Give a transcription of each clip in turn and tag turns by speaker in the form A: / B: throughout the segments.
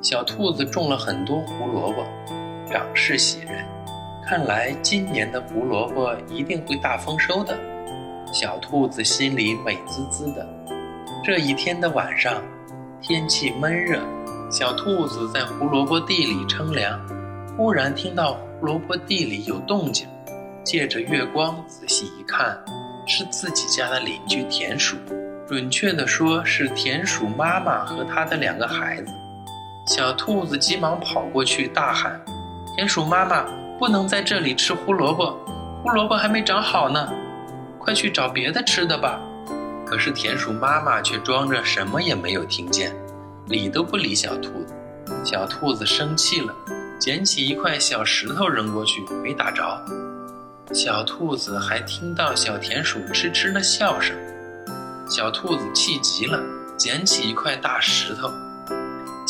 A: 小兔子种了很多胡萝卜，长势喜人。看来今年的胡萝卜一定会大丰收的。小兔子心里美滋滋的。这一天的晚上，天气闷热，小兔子在胡萝卜地里乘凉。忽然听到胡萝卜地里有动静，借着月光仔细一看，是自己家的邻居田鼠。准确的说，是田鼠妈妈和她的两个孩子。小兔子急忙跑过去，大喊：“田鼠妈妈，不能在这里吃胡萝卜，胡萝卜还没长好呢，快去找别的吃的吧。”可是田鼠妈妈却装着什么也没有听见，理都不理小兔子。小兔子生气了，捡起一块小石头扔过去，没打着。小兔子还听到小田鼠痴痴的笑声。小兔子气极了，捡起一块大石头，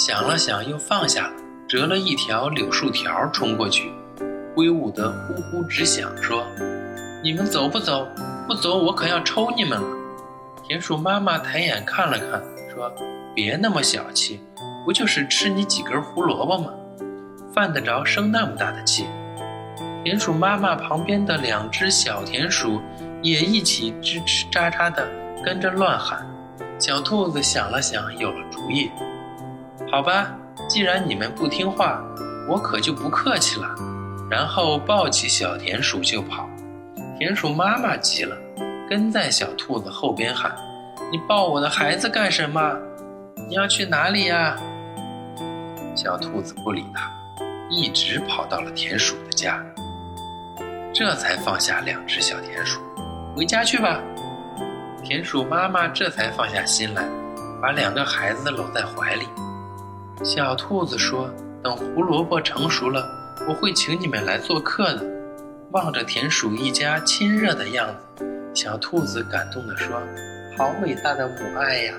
A: 想了想，又放下了，折了一条柳树条冲过去，挥舞得呼呼直响，说：“你们走不走？不走，我可要抽你们了。”田鼠妈妈抬眼看了看，说：“别那么小气，不就是吃你几根胡萝卜吗？犯得着生那么大的气？”田鼠妈妈旁边的两只小田鼠也一起吱吱喳喳地。跟着乱喊，小兔子想了想，有了主意。好吧，既然你们不听话，我可就不客气了。然后抱起小田鼠就跑。田鼠妈妈急了，跟在小兔子后边喊：“你抱我的孩子干什么？你要去哪里呀？”小兔子不理他，一直跑到了田鼠的家，这才放下两只小田鼠，回家去吧。田鼠妈妈这才放下心来，把两个孩子搂在怀里。小兔子说：“等胡萝卜成熟了，我会请你们来做客的。”望着田鼠一家亲热的样子，小兔子感动地说：“好伟大的母爱呀！”